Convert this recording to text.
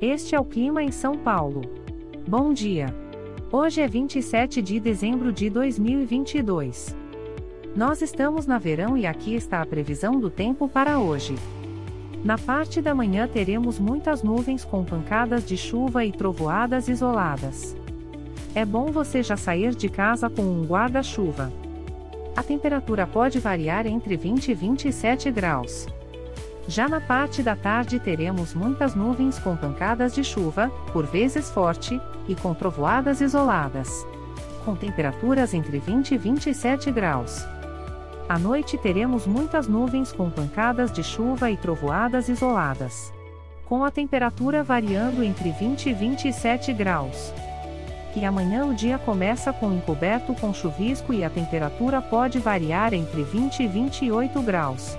Este é o clima em São Paulo. Bom dia. Hoje é 27 de dezembro de 2022. Nós estamos na verão e aqui está a previsão do tempo para hoje. Na parte da manhã teremos muitas nuvens com pancadas de chuva e trovoadas isoladas. É bom você já sair de casa com um guarda-chuva. A temperatura pode variar entre 20 e 27 graus. Já na parte da tarde teremos muitas nuvens com pancadas de chuva, por vezes forte, e com trovoadas isoladas. Com temperaturas entre 20 e 27 graus. À noite teremos muitas nuvens com pancadas de chuva e trovoadas isoladas. Com a temperatura variando entre 20 e 27 graus. E amanhã o dia começa com encoberto com chuvisco e a temperatura pode variar entre 20 e 28 graus.